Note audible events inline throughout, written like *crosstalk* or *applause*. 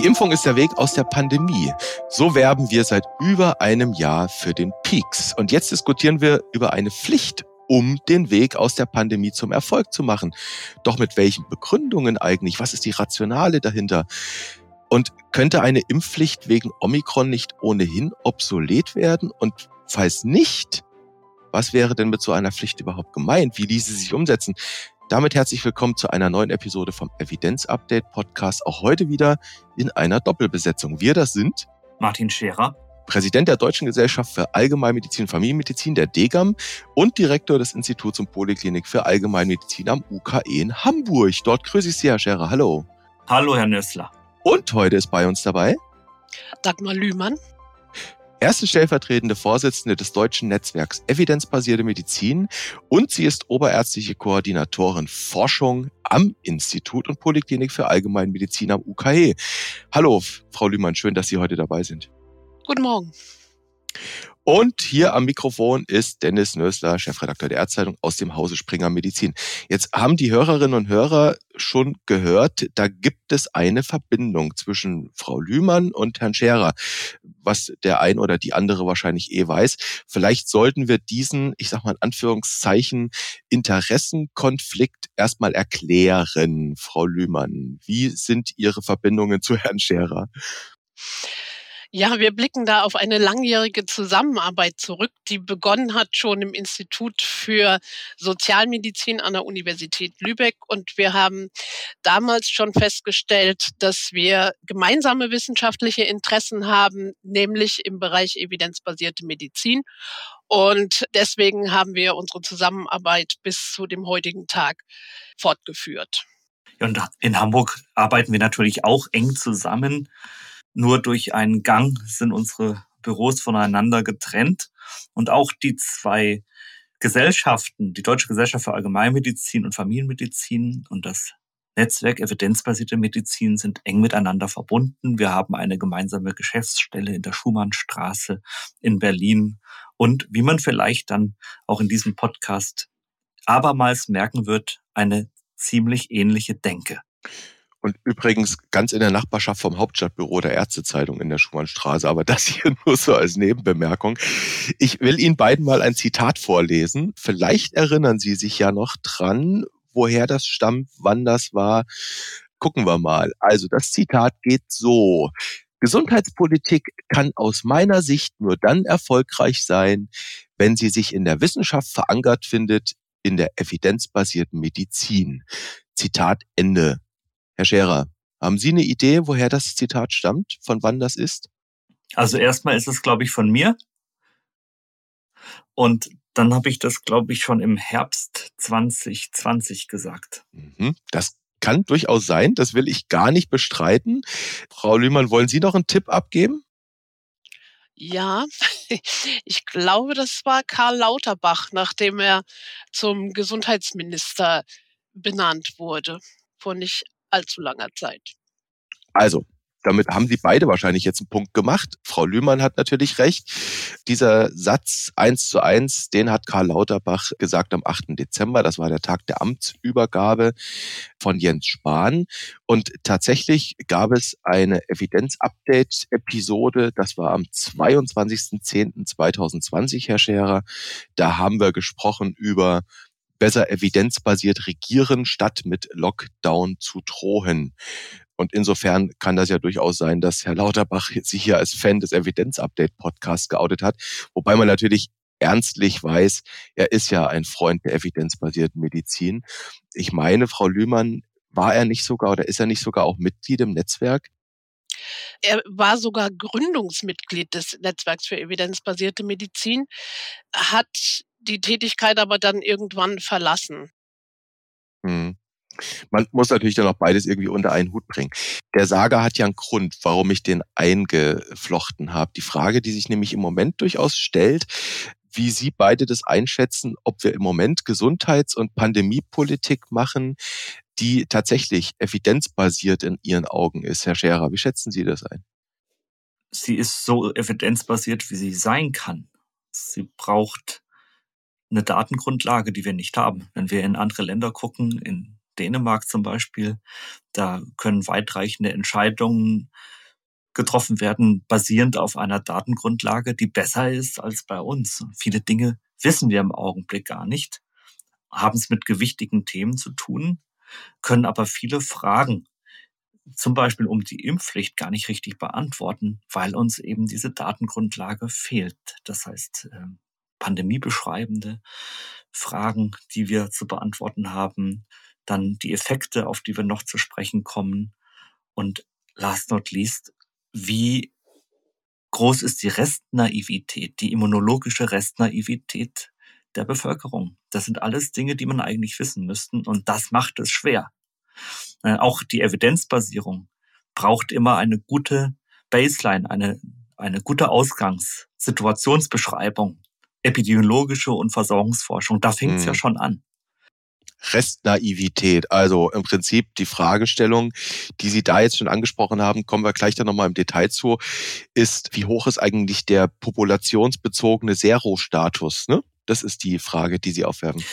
Die Impfung ist der Weg aus der Pandemie. So werben wir seit über einem Jahr für den Peaks. Und jetzt diskutieren wir über eine Pflicht, um den Weg aus der Pandemie zum Erfolg zu machen. Doch mit welchen Begründungen eigentlich? Was ist die Rationale dahinter? Und könnte eine Impfpflicht wegen Omikron nicht ohnehin obsolet werden? Und falls nicht, was wäre denn mit so einer Pflicht überhaupt gemeint? Wie ließe sie sich umsetzen? Damit herzlich willkommen zu einer neuen Episode vom Evidenz Update Podcast. Auch heute wieder in einer Doppelbesetzung. Wir das sind Martin Scherer, Präsident der Deutschen Gesellschaft für Allgemeinmedizin und Familienmedizin, der DGAM, und Direktor des Instituts und Poliklinik für Allgemeinmedizin am UKE in Hamburg. Dort grüße ich Sie, Herr Scherer. Hallo. Hallo, Herr Nössler. Und heute ist bei uns dabei Dagmar Lühmann, erste stellvertretende Vorsitzende des deutschen Netzwerks Evidenzbasierte Medizin und sie ist oberärztliche Koordinatorin Forschung am Institut und Poliklinik für Allgemeinmedizin am UKE. Hallo, Frau Lühmann, schön, dass Sie heute dabei sind. guten Morgen. Und hier am Mikrofon ist Dennis Nösler, Chefredakteur der Ärztezeitung aus dem Hause Springer Medizin. Jetzt haben die Hörerinnen und Hörer schon gehört, da gibt es eine Verbindung zwischen Frau Lühmann und Herrn Scherer, was der ein oder die andere wahrscheinlich eh weiß. Vielleicht sollten wir diesen, ich sag mal in Anführungszeichen, Interessenkonflikt erstmal erklären, Frau Lühmann. Wie sind Ihre Verbindungen zu Herrn Scherer? Ja, wir blicken da auf eine langjährige Zusammenarbeit zurück, die begonnen hat schon im Institut für Sozialmedizin an der Universität Lübeck. Und wir haben damals schon festgestellt, dass wir gemeinsame wissenschaftliche Interessen haben, nämlich im Bereich evidenzbasierte Medizin. Und deswegen haben wir unsere Zusammenarbeit bis zu dem heutigen Tag fortgeführt. Und in Hamburg arbeiten wir natürlich auch eng zusammen. Nur durch einen Gang sind unsere Büros voneinander getrennt. Und auch die zwei Gesellschaften, die Deutsche Gesellschaft für Allgemeinmedizin und Familienmedizin und das Netzwerk evidenzbasierte Medizin sind eng miteinander verbunden. Wir haben eine gemeinsame Geschäftsstelle in der Schumannstraße in Berlin. Und wie man vielleicht dann auch in diesem Podcast abermals merken wird, eine ziemlich ähnliche Denke. Und übrigens ganz in der Nachbarschaft vom Hauptstadtbüro der Ärztezeitung in der Schumannstraße. Aber das hier nur so als Nebenbemerkung. Ich will Ihnen beiden mal ein Zitat vorlesen. Vielleicht erinnern Sie sich ja noch dran, woher das stammt, wann das war. Gucken wir mal. Also das Zitat geht so. Gesundheitspolitik kann aus meiner Sicht nur dann erfolgreich sein, wenn sie sich in der Wissenschaft verankert findet, in der evidenzbasierten Medizin. Zitat Ende. Herr Scherer, haben Sie eine Idee, woher das Zitat stammt, von wann das ist? Also erstmal ist es, glaube ich, von mir. Und dann habe ich das, glaube ich, schon im Herbst 2020 gesagt. Mhm, das kann durchaus sein, das will ich gar nicht bestreiten. Frau Lühmann, wollen Sie noch einen Tipp abgeben? Ja, *laughs* ich glaube, das war Karl Lauterbach, nachdem er zum Gesundheitsminister benannt wurde, vor nicht allzu langer Zeit. Also, damit haben Sie beide wahrscheinlich jetzt einen Punkt gemacht. Frau Lühmann hat natürlich recht. Dieser Satz eins zu eins, den hat Karl Lauterbach gesagt am 8. Dezember. Das war der Tag der Amtsübergabe von Jens Spahn. Und tatsächlich gab es eine Evidenz-Update-Episode. Das war am 22.10.2020, Herr Scherer. Da haben wir gesprochen über besser evidenzbasiert regieren, statt mit Lockdown zu drohen. Und insofern kann das ja durchaus sein, dass Herr Lauterbach *laughs* sich hier als Fan des Evidenz-Update-Podcasts geoutet hat. Wobei man natürlich ernstlich weiß, er ist ja ein Freund der evidenzbasierten Medizin. Ich meine, Frau Lühmann, war er nicht sogar oder ist er nicht sogar auch Mitglied im Netzwerk? Er war sogar Gründungsmitglied des Netzwerks für evidenzbasierte Medizin, hat die Tätigkeit aber dann irgendwann verlassen. Hm. Man muss natürlich dann auch beides irgendwie unter einen Hut bringen. Der Sager hat ja einen Grund, warum ich den eingeflochten habe. Die Frage, die sich nämlich im Moment durchaus stellt, wie Sie beide das einschätzen, ob wir im Moment Gesundheits- und Pandemiepolitik machen, die tatsächlich evidenzbasiert in Ihren Augen ist. Herr Scherer, wie schätzen Sie das ein? Sie ist so evidenzbasiert, wie sie sein kann. Sie braucht eine Datengrundlage, die wir nicht haben. Wenn wir in andere Länder gucken, in Dänemark zum Beispiel. Da können weitreichende Entscheidungen getroffen werden, basierend auf einer Datengrundlage, die besser ist als bei uns. Viele Dinge wissen wir im Augenblick gar nicht, haben es mit gewichtigen Themen zu tun, können aber viele Fragen, zum Beispiel um die Impfpflicht, gar nicht richtig beantworten, weil uns eben diese Datengrundlage fehlt. Das heißt, ähm, pandemiebeschreibende Fragen, die wir zu beantworten haben, dann die Effekte, auf die wir noch zu sprechen kommen und last not least wie groß ist die Restnaivität, die immunologische Restnaivität der Bevölkerung. Das sind alles Dinge, die man eigentlich wissen müssten und das macht es schwer. Äh, auch die Evidenzbasierung braucht immer eine gute Baseline, eine, eine gute Ausgangssituationsbeschreibung, epidemiologische und Versorgungsforschung. Da fängt es hm. ja schon an. Restnaivität. Also im Prinzip die Fragestellung, die Sie da jetzt schon angesprochen haben, kommen wir gleich dann nochmal im Detail zu, ist, wie hoch ist eigentlich der populationsbezogene Zero-Status? Ne? Das ist die Frage, die Sie aufwerfen.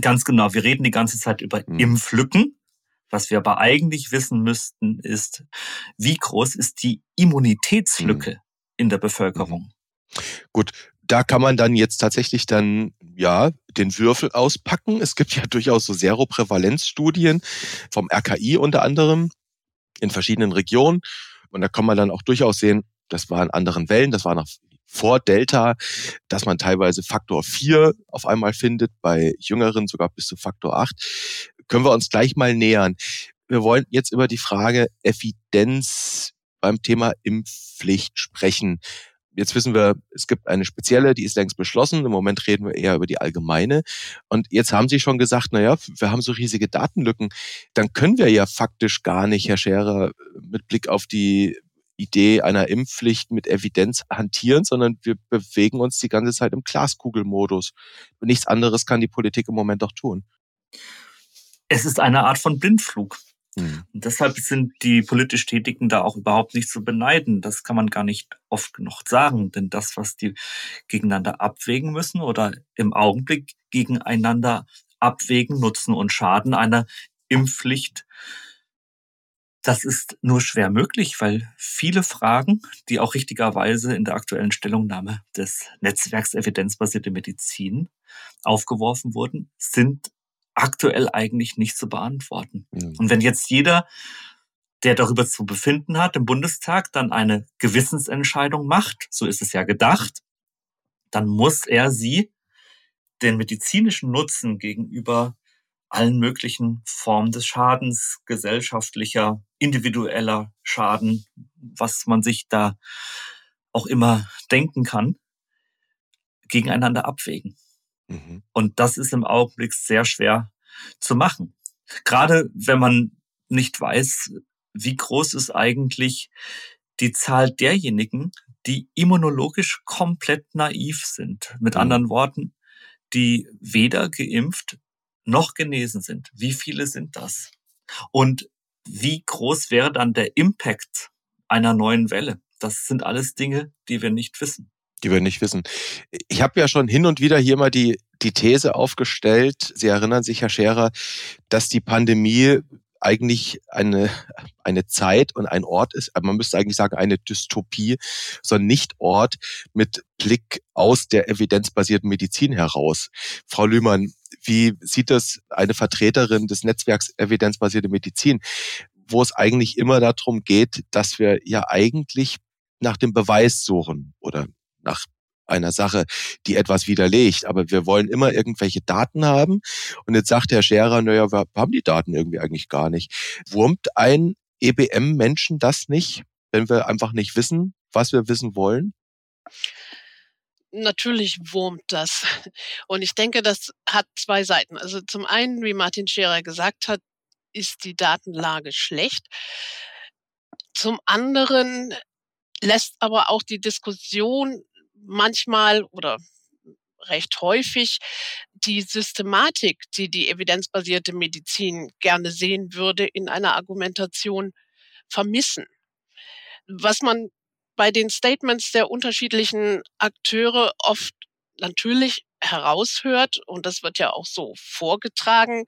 Ganz genau. Wir reden die ganze Zeit über hm. Impflücken. Was wir aber eigentlich wissen müssten, ist, wie groß ist die Immunitätslücke hm. in der Bevölkerung? Gut, da kann man dann jetzt tatsächlich dann ja den Würfel auspacken. Es gibt *laughs* ja durchaus so Seroprävalenzstudien vom RKI unter anderem in verschiedenen Regionen und da kann man dann auch durchaus sehen, das war in anderen Wellen, das war noch vor Delta, dass man teilweise Faktor 4 auf einmal findet, bei Jüngeren sogar bis zu Faktor 8. Können wir uns gleich mal nähern. Wir wollen jetzt über die Frage Evidenz beim Thema Impfpflicht sprechen. Jetzt wissen wir, es gibt eine spezielle, die ist längst beschlossen. Im Moment reden wir eher über die allgemeine. Und jetzt haben Sie schon gesagt, na ja, wir haben so riesige Datenlücken. Dann können wir ja faktisch gar nicht, Herr Scherer, mit Blick auf die Idee einer Impfpflicht mit Evidenz hantieren, sondern wir bewegen uns die ganze Zeit im Glaskugelmodus. Nichts anderes kann die Politik im Moment doch tun. Es ist eine Art von Blindflug. Mhm. Und deshalb sind die politisch Tätigen da auch überhaupt nicht zu beneiden. Das kann man gar nicht oft genug sagen, denn das, was die gegeneinander abwägen müssen oder im Augenblick gegeneinander abwägen, Nutzen und Schaden einer Impfpflicht, das ist nur schwer möglich, weil viele Fragen, die auch richtigerweise in der aktuellen Stellungnahme des Netzwerks evidenzbasierte Medizin aufgeworfen wurden, sind aktuell eigentlich nicht zu beantworten. Mhm. Und wenn jetzt jeder, der darüber zu befinden hat, im Bundestag dann eine Gewissensentscheidung macht, so ist es ja gedacht, dann muss er sie den medizinischen Nutzen gegenüber allen möglichen Formen des Schadens, gesellschaftlicher, individueller Schaden, was man sich da auch immer denken kann, gegeneinander abwägen. Mhm. Und das ist im Augenblick sehr schwer zu machen. Gerade wenn man nicht weiß, wie groß ist eigentlich die Zahl derjenigen, die immunologisch komplett naiv sind. Mit mhm. anderen Worten, die weder geimpft noch genesen sind. Wie viele sind das? Und wie groß wäre dann der Impact einer neuen Welle? Das sind alles Dinge, die wir nicht wissen die wir nicht wissen. Ich habe ja schon hin und wieder hier mal die, die These aufgestellt, Sie erinnern sich, Herr Scherer, dass die Pandemie eigentlich eine, eine Zeit und ein Ort ist, man müsste eigentlich sagen eine Dystopie, so ein Nicht-Ort mit Blick aus der evidenzbasierten Medizin heraus. Frau Lühmann, wie sieht das eine Vertreterin des Netzwerks evidenzbasierte Medizin, wo es eigentlich immer darum geht, dass wir ja eigentlich nach dem Beweis suchen oder nach einer Sache, die etwas widerlegt. Aber wir wollen immer irgendwelche Daten haben. Und jetzt sagt Herr Scherer, naja, wir haben die Daten irgendwie eigentlich gar nicht. Wurmt ein EBM-Menschen das nicht, wenn wir einfach nicht wissen, was wir wissen wollen? Natürlich wurmt das. Und ich denke, das hat zwei Seiten. Also zum einen, wie Martin Scherer gesagt hat, ist die Datenlage schlecht. Zum anderen lässt aber auch die Diskussion manchmal oder recht häufig die Systematik, die die evidenzbasierte Medizin gerne sehen würde, in einer Argumentation vermissen. Was man bei den Statements der unterschiedlichen Akteure oft natürlich heraushört, und das wird ja auch so vorgetragen,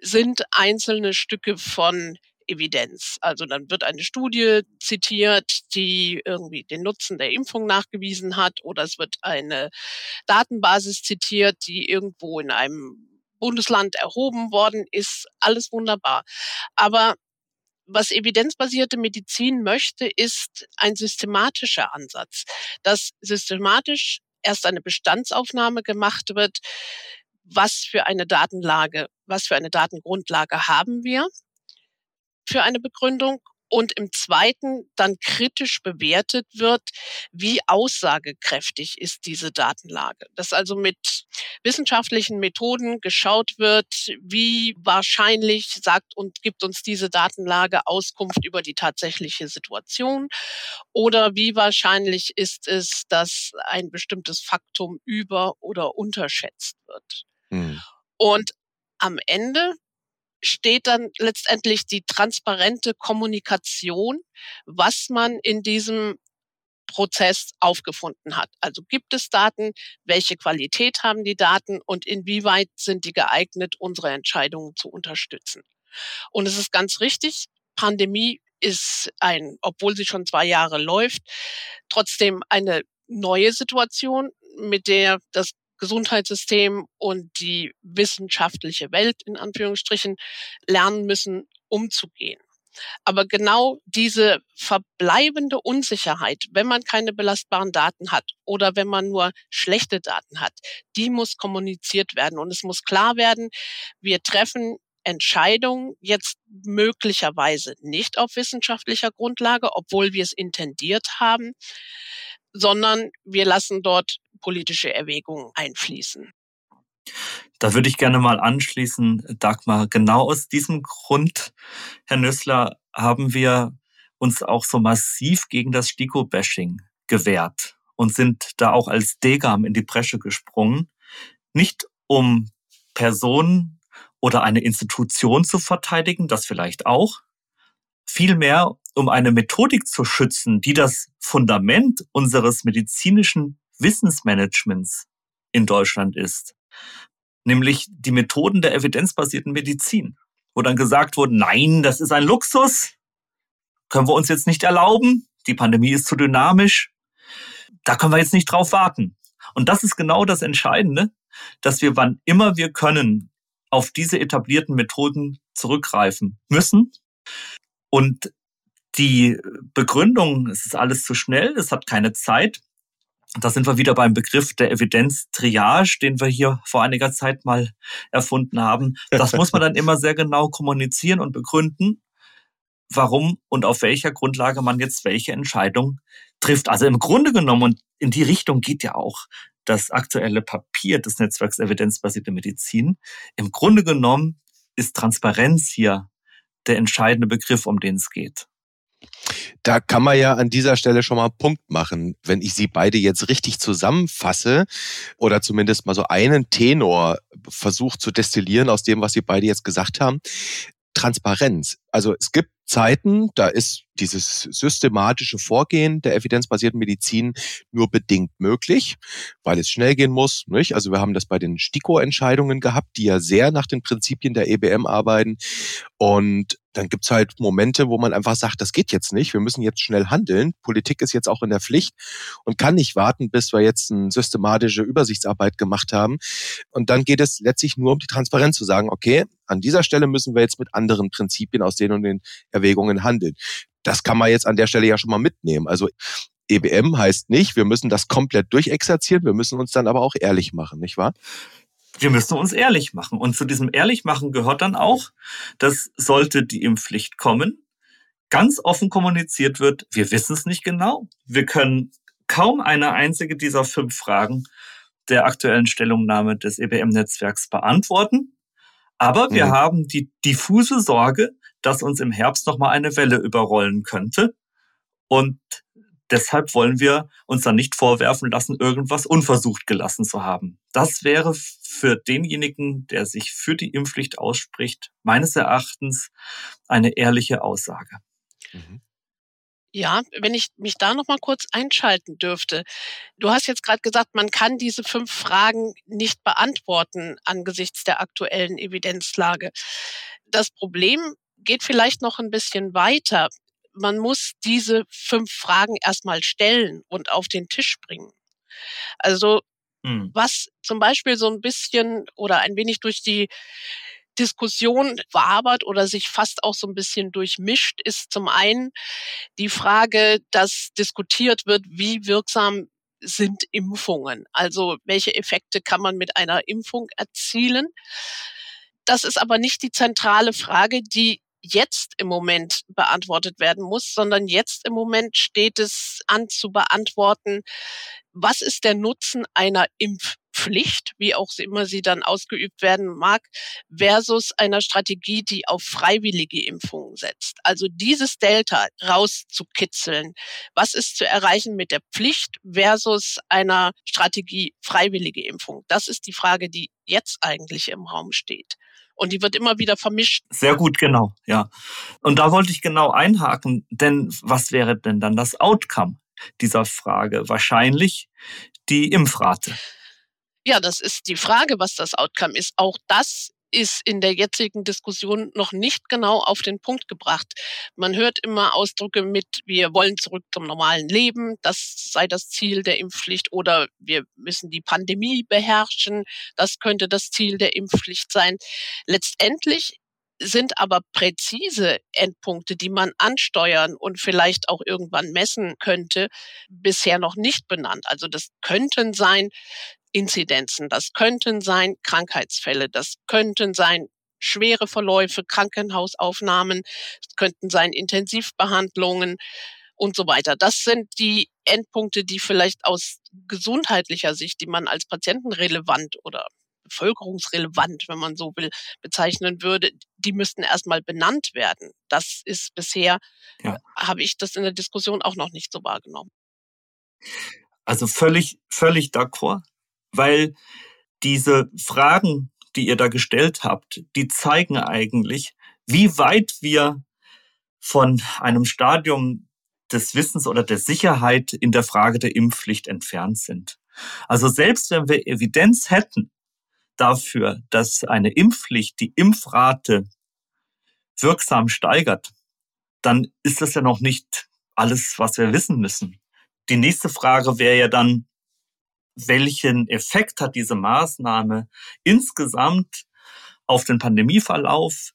sind einzelne Stücke von Evidenz. Also dann wird eine Studie zitiert, die irgendwie den Nutzen der Impfung nachgewiesen hat, oder es wird eine Datenbasis zitiert, die irgendwo in einem Bundesland erhoben worden ist. Alles wunderbar. Aber was evidenzbasierte Medizin möchte, ist ein systematischer Ansatz, dass systematisch erst eine Bestandsaufnahme gemacht wird, was für eine Datenlage, was für eine Datengrundlage haben wir für eine Begründung und im zweiten dann kritisch bewertet wird, wie aussagekräftig ist diese Datenlage. Dass also mit wissenschaftlichen Methoden geschaut wird, wie wahrscheinlich sagt und gibt uns diese Datenlage Auskunft über die tatsächliche Situation oder wie wahrscheinlich ist es, dass ein bestimmtes Faktum über oder unterschätzt wird. Mhm. Und am Ende steht dann letztendlich die transparente Kommunikation, was man in diesem Prozess aufgefunden hat. Also gibt es Daten, welche Qualität haben die Daten und inwieweit sind die geeignet, unsere Entscheidungen zu unterstützen. Und es ist ganz richtig, Pandemie ist ein, obwohl sie schon zwei Jahre läuft, trotzdem eine neue Situation, mit der das Gesundheitssystem und die wissenschaftliche Welt in Anführungsstrichen lernen müssen, umzugehen. Aber genau diese verbleibende Unsicherheit, wenn man keine belastbaren Daten hat oder wenn man nur schlechte Daten hat, die muss kommuniziert werden. Und es muss klar werden, wir treffen Entscheidungen jetzt möglicherweise nicht auf wissenschaftlicher Grundlage, obwohl wir es intendiert haben, sondern wir lassen dort politische Erwägungen einfließen. Da würde ich gerne mal anschließen, Dagmar. Genau aus diesem Grund, Herr Nüssler, haben wir uns auch so massiv gegen das Stiko-Bashing gewehrt und sind da auch als Degam in die Bresche gesprungen. Nicht um Personen oder eine Institution zu verteidigen, das vielleicht auch, vielmehr um eine Methodik zu schützen, die das Fundament unseres medizinischen Wissensmanagements in Deutschland ist, nämlich die Methoden der evidenzbasierten Medizin, wo dann gesagt wurde, nein, das ist ein Luxus, können wir uns jetzt nicht erlauben, die Pandemie ist zu dynamisch, da können wir jetzt nicht drauf warten. Und das ist genau das Entscheidende, dass wir wann immer wir können auf diese etablierten Methoden zurückgreifen müssen. Und die Begründung, es ist alles zu schnell, es hat keine Zeit, da sind wir wieder beim Begriff der Evidenz-Triage, den wir hier vor einiger Zeit mal erfunden haben. Das muss man dann immer sehr genau kommunizieren und begründen, warum und auf welcher Grundlage man jetzt welche Entscheidung trifft. Also im Grunde genommen, und in die Richtung geht ja auch das aktuelle Papier des Netzwerks Evidenzbasierte Medizin. Im Grunde genommen ist Transparenz hier der entscheidende Begriff, um den es geht. Da kann man ja an dieser Stelle schon mal einen Punkt machen. Wenn ich sie beide jetzt richtig zusammenfasse oder zumindest mal so einen Tenor versucht zu destillieren aus dem, was sie beide jetzt gesagt haben. Transparenz. Also es gibt Zeiten, da ist dieses systematische Vorgehen der evidenzbasierten Medizin nur bedingt möglich, weil es schnell gehen muss. Nicht? Also wir haben das bei den STIKO-Entscheidungen gehabt, die ja sehr nach den Prinzipien der EBM arbeiten. Und dann gibt's halt Momente, wo man einfach sagt, das geht jetzt nicht, wir müssen jetzt schnell handeln. Politik ist jetzt auch in der Pflicht und kann nicht warten, bis wir jetzt eine systematische Übersichtsarbeit gemacht haben. Und dann geht es letztlich nur um die Transparenz zu sagen, okay, an dieser Stelle müssen wir jetzt mit anderen Prinzipien aus den und den Erwägungen handeln. Das kann man jetzt an der Stelle ja schon mal mitnehmen. Also EBM heißt nicht, wir müssen das komplett durchexerzieren, wir müssen uns dann aber auch ehrlich machen, nicht wahr? Wir müssen uns ehrlich machen. Und zu diesem Ehrlichmachen gehört dann auch, dass sollte die Impfpflicht kommen, ganz offen kommuniziert wird, wir wissen es nicht genau. Wir können kaum eine einzige dieser fünf Fragen der aktuellen Stellungnahme des EBM-Netzwerks beantworten. Aber wir mhm. haben die diffuse Sorge, dass uns im Herbst nochmal eine Welle überrollen könnte. Und deshalb wollen wir uns dann nicht vorwerfen lassen, irgendwas unversucht gelassen zu haben. Das wäre für denjenigen, der sich für die Impfpflicht ausspricht, meines Erachtens eine ehrliche Aussage. Mhm. Ja, wenn ich mich da noch mal kurz einschalten dürfte. Du hast jetzt gerade gesagt, man kann diese fünf Fragen nicht beantworten angesichts der aktuellen Evidenzlage. Das Problem geht vielleicht noch ein bisschen weiter. Man muss diese fünf Fragen erstmal stellen und auf den Tisch bringen. Also hm. was zum Beispiel so ein bisschen oder ein wenig durch die Diskussion wabert oder sich fast auch so ein bisschen durchmischt, ist zum einen die Frage, dass diskutiert wird, wie wirksam sind Impfungen? Also welche Effekte kann man mit einer Impfung erzielen? Das ist aber nicht die zentrale Frage, die jetzt im Moment beantwortet werden muss, sondern jetzt im Moment steht es an zu beantworten, was ist der Nutzen einer Impfpflicht, wie auch immer sie dann ausgeübt werden mag, versus einer Strategie, die auf freiwillige Impfungen setzt. Also dieses Delta rauszukitzeln. Was ist zu erreichen mit der Pflicht versus einer Strategie freiwillige Impfung? Das ist die Frage, die jetzt eigentlich im Raum steht. Und die wird immer wieder vermischt. Sehr gut, genau, ja. Und da wollte ich genau einhaken, denn was wäre denn dann das Outcome dieser Frage? Wahrscheinlich die Impfrate. Ja, das ist die Frage, was das Outcome ist. Auch das ist in der jetzigen Diskussion noch nicht genau auf den Punkt gebracht. Man hört immer Ausdrücke mit, wir wollen zurück zum normalen Leben, das sei das Ziel der Impfpflicht oder wir müssen die Pandemie beherrschen, das könnte das Ziel der Impfpflicht sein. Letztendlich sind aber präzise Endpunkte, die man ansteuern und vielleicht auch irgendwann messen könnte, bisher noch nicht benannt. Also das könnten sein Inzidenzen. Das könnten sein Krankheitsfälle, das könnten sein schwere Verläufe, Krankenhausaufnahmen, es könnten sein Intensivbehandlungen und so weiter. Das sind die Endpunkte, die vielleicht aus gesundheitlicher Sicht, die man als patientenrelevant oder bevölkerungsrelevant, wenn man so will, bezeichnen würde, die müssten erstmal benannt werden. Das ist bisher, ja. habe ich das in der Diskussion auch noch nicht so wahrgenommen. Also völlig, völlig d'accord weil diese Fragen, die ihr da gestellt habt, die zeigen eigentlich, wie weit wir von einem Stadium des Wissens oder der Sicherheit in der Frage der Impfpflicht entfernt sind. Also selbst wenn wir Evidenz hätten dafür, dass eine Impfpflicht die Impfrate wirksam steigert, dann ist das ja noch nicht alles, was wir wissen müssen. Die nächste Frage wäre ja dann, welchen Effekt hat diese Maßnahme insgesamt auf den Pandemieverlauf?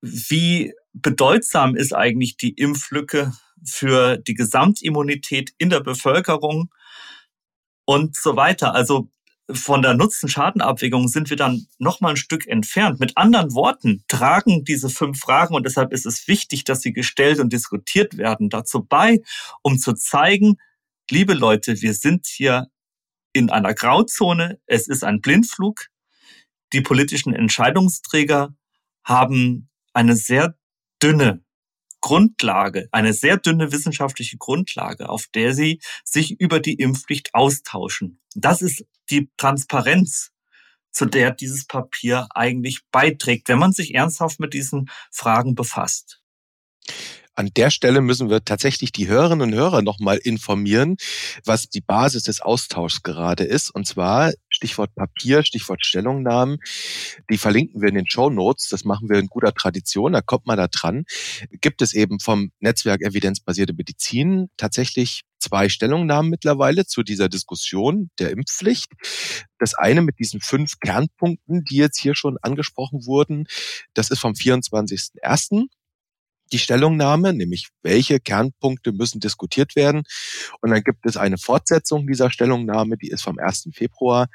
Wie bedeutsam ist eigentlich die Impflücke für die Gesamtimmunität in der Bevölkerung und so weiter? Also von der Nutzen-Schaden-Abwägung sind wir dann noch mal ein Stück entfernt. Mit anderen Worten tragen diese fünf Fragen und deshalb ist es wichtig, dass sie gestellt und diskutiert werden, dazu bei, um zu zeigen, liebe Leute, wir sind hier in einer Grauzone. Es ist ein Blindflug. Die politischen Entscheidungsträger haben eine sehr dünne Grundlage, eine sehr dünne wissenschaftliche Grundlage, auf der sie sich über die Impfpflicht austauschen. Das ist die Transparenz, zu der dieses Papier eigentlich beiträgt, wenn man sich ernsthaft mit diesen Fragen befasst. An der Stelle müssen wir tatsächlich die Hörerinnen und Hörer nochmal informieren, was die Basis des Austauschs gerade ist. Und zwar Stichwort Papier, Stichwort Stellungnahmen. Die verlinken wir in den Show Notes. Das machen wir in guter Tradition. Da kommt man da dran. Gibt es eben vom Netzwerk Evidenzbasierte Medizin tatsächlich zwei Stellungnahmen mittlerweile zu dieser Diskussion der Impfpflicht. Das eine mit diesen fünf Kernpunkten, die jetzt hier schon angesprochen wurden, das ist vom 24.01 die Stellungnahme, nämlich welche Kernpunkte müssen diskutiert werden. Und dann gibt es eine Fortsetzung dieser Stellungnahme, die ist vom 1. Februar.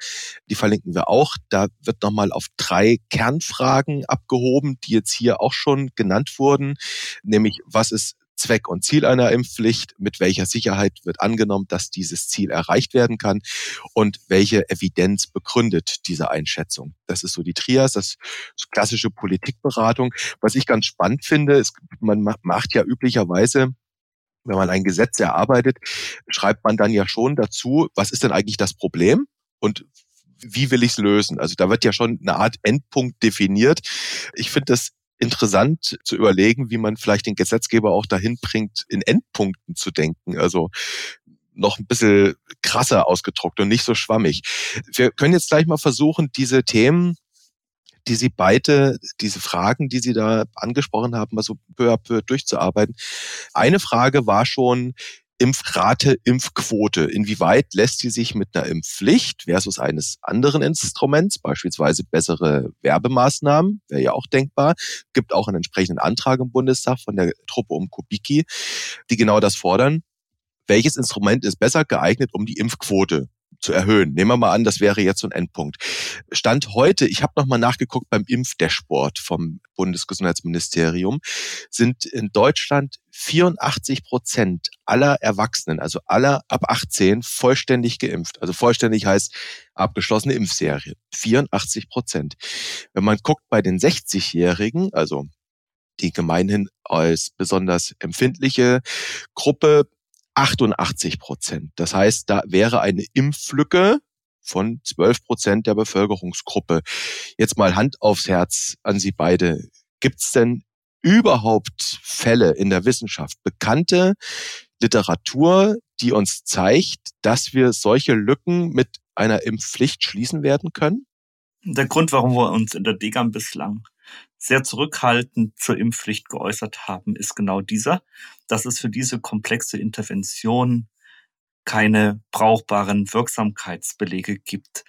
Die verlinken wir auch. Da wird nochmal auf drei Kernfragen abgehoben, die jetzt hier auch schon genannt wurden, nämlich was ist Zweck und Ziel einer Impfpflicht, mit welcher Sicherheit wird angenommen, dass dieses Ziel erreicht werden kann und welche Evidenz begründet diese Einschätzung. Das ist so die Trias, das klassische Politikberatung. Was ich ganz spannend finde, ist, man macht ja üblicherweise wenn man ein Gesetz erarbeitet, schreibt man dann ja schon dazu, was ist denn eigentlich das Problem und wie will ich es lösen? Also da wird ja schon eine Art Endpunkt definiert. Ich finde das interessant zu überlegen, wie man vielleicht den Gesetzgeber auch dahin bringt, in Endpunkten zu denken. Also noch ein bisschen krasser ausgedruckt und nicht so schwammig. Wir können jetzt gleich mal versuchen, diese Themen, die Sie beide, diese Fragen, die Sie da angesprochen haben, mal so peu à peu durchzuarbeiten. Eine Frage war schon, Impfrate, Impfquote. Inwieweit lässt sie sich mit einer Impfpflicht versus eines anderen Instruments, beispielsweise bessere Werbemaßnahmen, wäre ja auch denkbar, gibt auch einen entsprechenden Antrag im Bundestag von der Truppe um Kubicki, die genau das fordern. Welches Instrument ist besser geeignet, um die Impfquote zu erhöhen. Nehmen wir mal an, das wäre jetzt so ein Endpunkt. Stand heute, ich habe nochmal nachgeguckt beim Impfdashboard vom Bundesgesundheitsministerium, sind in Deutschland 84 Prozent aller Erwachsenen, also aller ab 18, vollständig geimpft. Also vollständig heißt abgeschlossene Impfserie. 84 Prozent. Wenn man guckt bei den 60-Jährigen, also die gemeinhin als besonders empfindliche Gruppe 88 Prozent. Das heißt, da wäre eine Impflücke von 12 Prozent der Bevölkerungsgruppe. Jetzt mal Hand aufs Herz an Sie beide. Gibt es denn überhaupt Fälle in der Wissenschaft, bekannte Literatur, die uns zeigt, dass wir solche Lücken mit einer Impfpflicht schließen werden können? Der Grund, warum wir uns in der DGAM bislang sehr zurückhaltend zur Impfpflicht geäußert haben, ist genau dieser, dass es für diese komplexe Intervention keine brauchbaren Wirksamkeitsbelege gibt.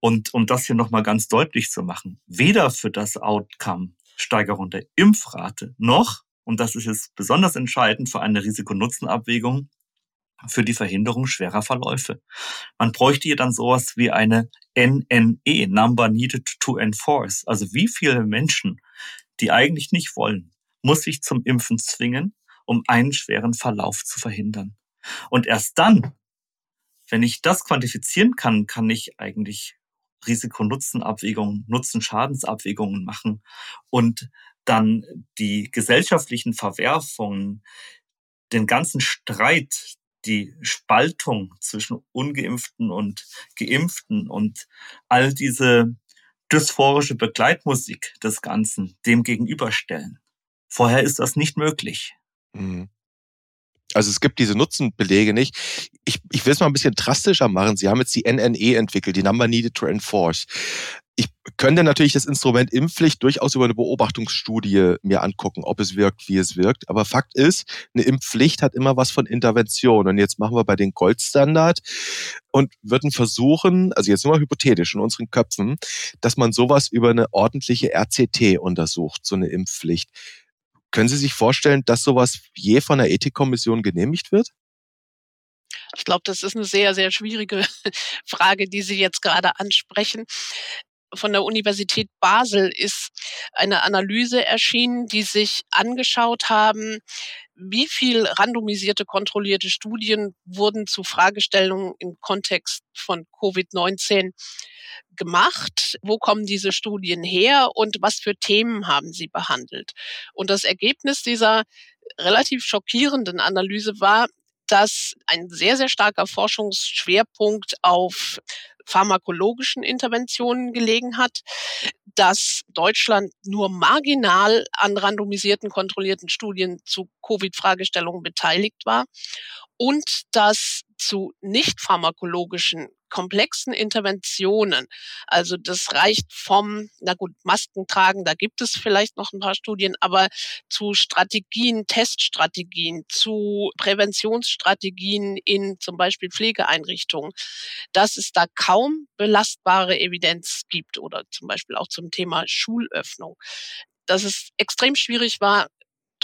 Und um das hier nochmal ganz deutlich zu machen, weder für das Outcome Steigerung der Impfrate noch, und das ist jetzt besonders entscheidend für eine Risiko-Nutzen-Abwägung, für die Verhinderung schwerer Verläufe. Man bräuchte hier dann sowas wie eine NNE, Number Needed to Enforce. Also wie viele Menschen, die eigentlich nicht wollen, muss ich zum Impfen zwingen, um einen schweren Verlauf zu verhindern. Und erst dann, wenn ich das quantifizieren kann, kann ich eigentlich Risiko-Nutzen-Abwägungen, Nutzen-Schadensabwägungen machen und dann die gesellschaftlichen Verwerfungen, den ganzen Streit, die Spaltung zwischen ungeimpften und geimpften und all diese dysphorische Begleitmusik des Ganzen dem gegenüberstellen. Vorher ist das nicht möglich. Mhm. Also es gibt diese Nutzenbelege nicht. Ich, ich will es mal ein bisschen drastischer machen. Sie haben jetzt die NNE entwickelt, die Number Needed to Enforce. Ich könnte natürlich das Instrument Impfpflicht durchaus über eine Beobachtungsstudie mir angucken, ob es wirkt, wie es wirkt. Aber Fakt ist, eine Impfpflicht hat immer was von Intervention. Und jetzt machen wir bei den Goldstandard und würden versuchen, also jetzt nur mal hypothetisch in unseren Köpfen, dass man sowas über eine ordentliche RCT untersucht, so eine Impfpflicht. Können Sie sich vorstellen, dass sowas je von der Ethikkommission genehmigt wird? Ich glaube, das ist eine sehr, sehr schwierige *laughs* Frage, die Sie jetzt gerade ansprechen. Von der Universität Basel ist eine Analyse erschienen, die sich angeschaut haben, wie viel randomisierte kontrollierte Studien wurden zu Fragestellungen im Kontext von Covid-19 gemacht? Wo kommen diese Studien her und was für Themen haben sie behandelt? Und das Ergebnis dieser relativ schockierenden Analyse war, dass ein sehr, sehr starker Forschungsschwerpunkt auf pharmakologischen Interventionen gelegen hat, dass Deutschland nur marginal an randomisierten, kontrollierten Studien zu Covid-Fragestellungen beteiligt war und dass zu nicht pharmakologischen komplexen Interventionen. Also das reicht vom, na gut, Masken tragen, da gibt es vielleicht noch ein paar Studien, aber zu Strategien, Teststrategien, zu Präventionsstrategien in zum Beispiel Pflegeeinrichtungen, dass es da kaum belastbare Evidenz gibt oder zum Beispiel auch zum Thema Schulöffnung. Dass es extrem schwierig war,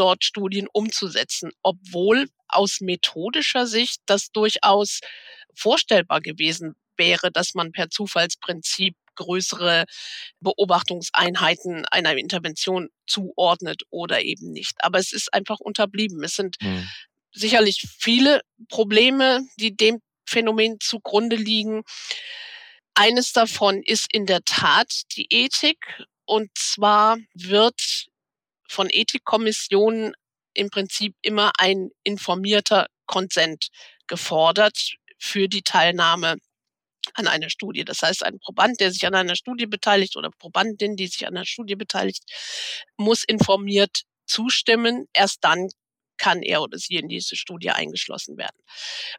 dort Studien umzusetzen, obwohl aus methodischer Sicht das durchaus vorstellbar gewesen wäre, dass man per Zufallsprinzip größere Beobachtungseinheiten einer Intervention zuordnet oder eben nicht. Aber es ist einfach unterblieben. Es sind mhm. sicherlich viele Probleme, die dem Phänomen zugrunde liegen. Eines davon ist in der Tat die Ethik. Und zwar wird von Ethikkommissionen im Prinzip immer ein informierter Konsent gefordert für die Teilnahme an einer Studie. Das heißt, ein Proband, der sich an einer Studie beteiligt oder Probandin, die sich an einer Studie beteiligt, muss informiert zustimmen. Erst dann kann er oder sie in diese Studie eingeschlossen werden.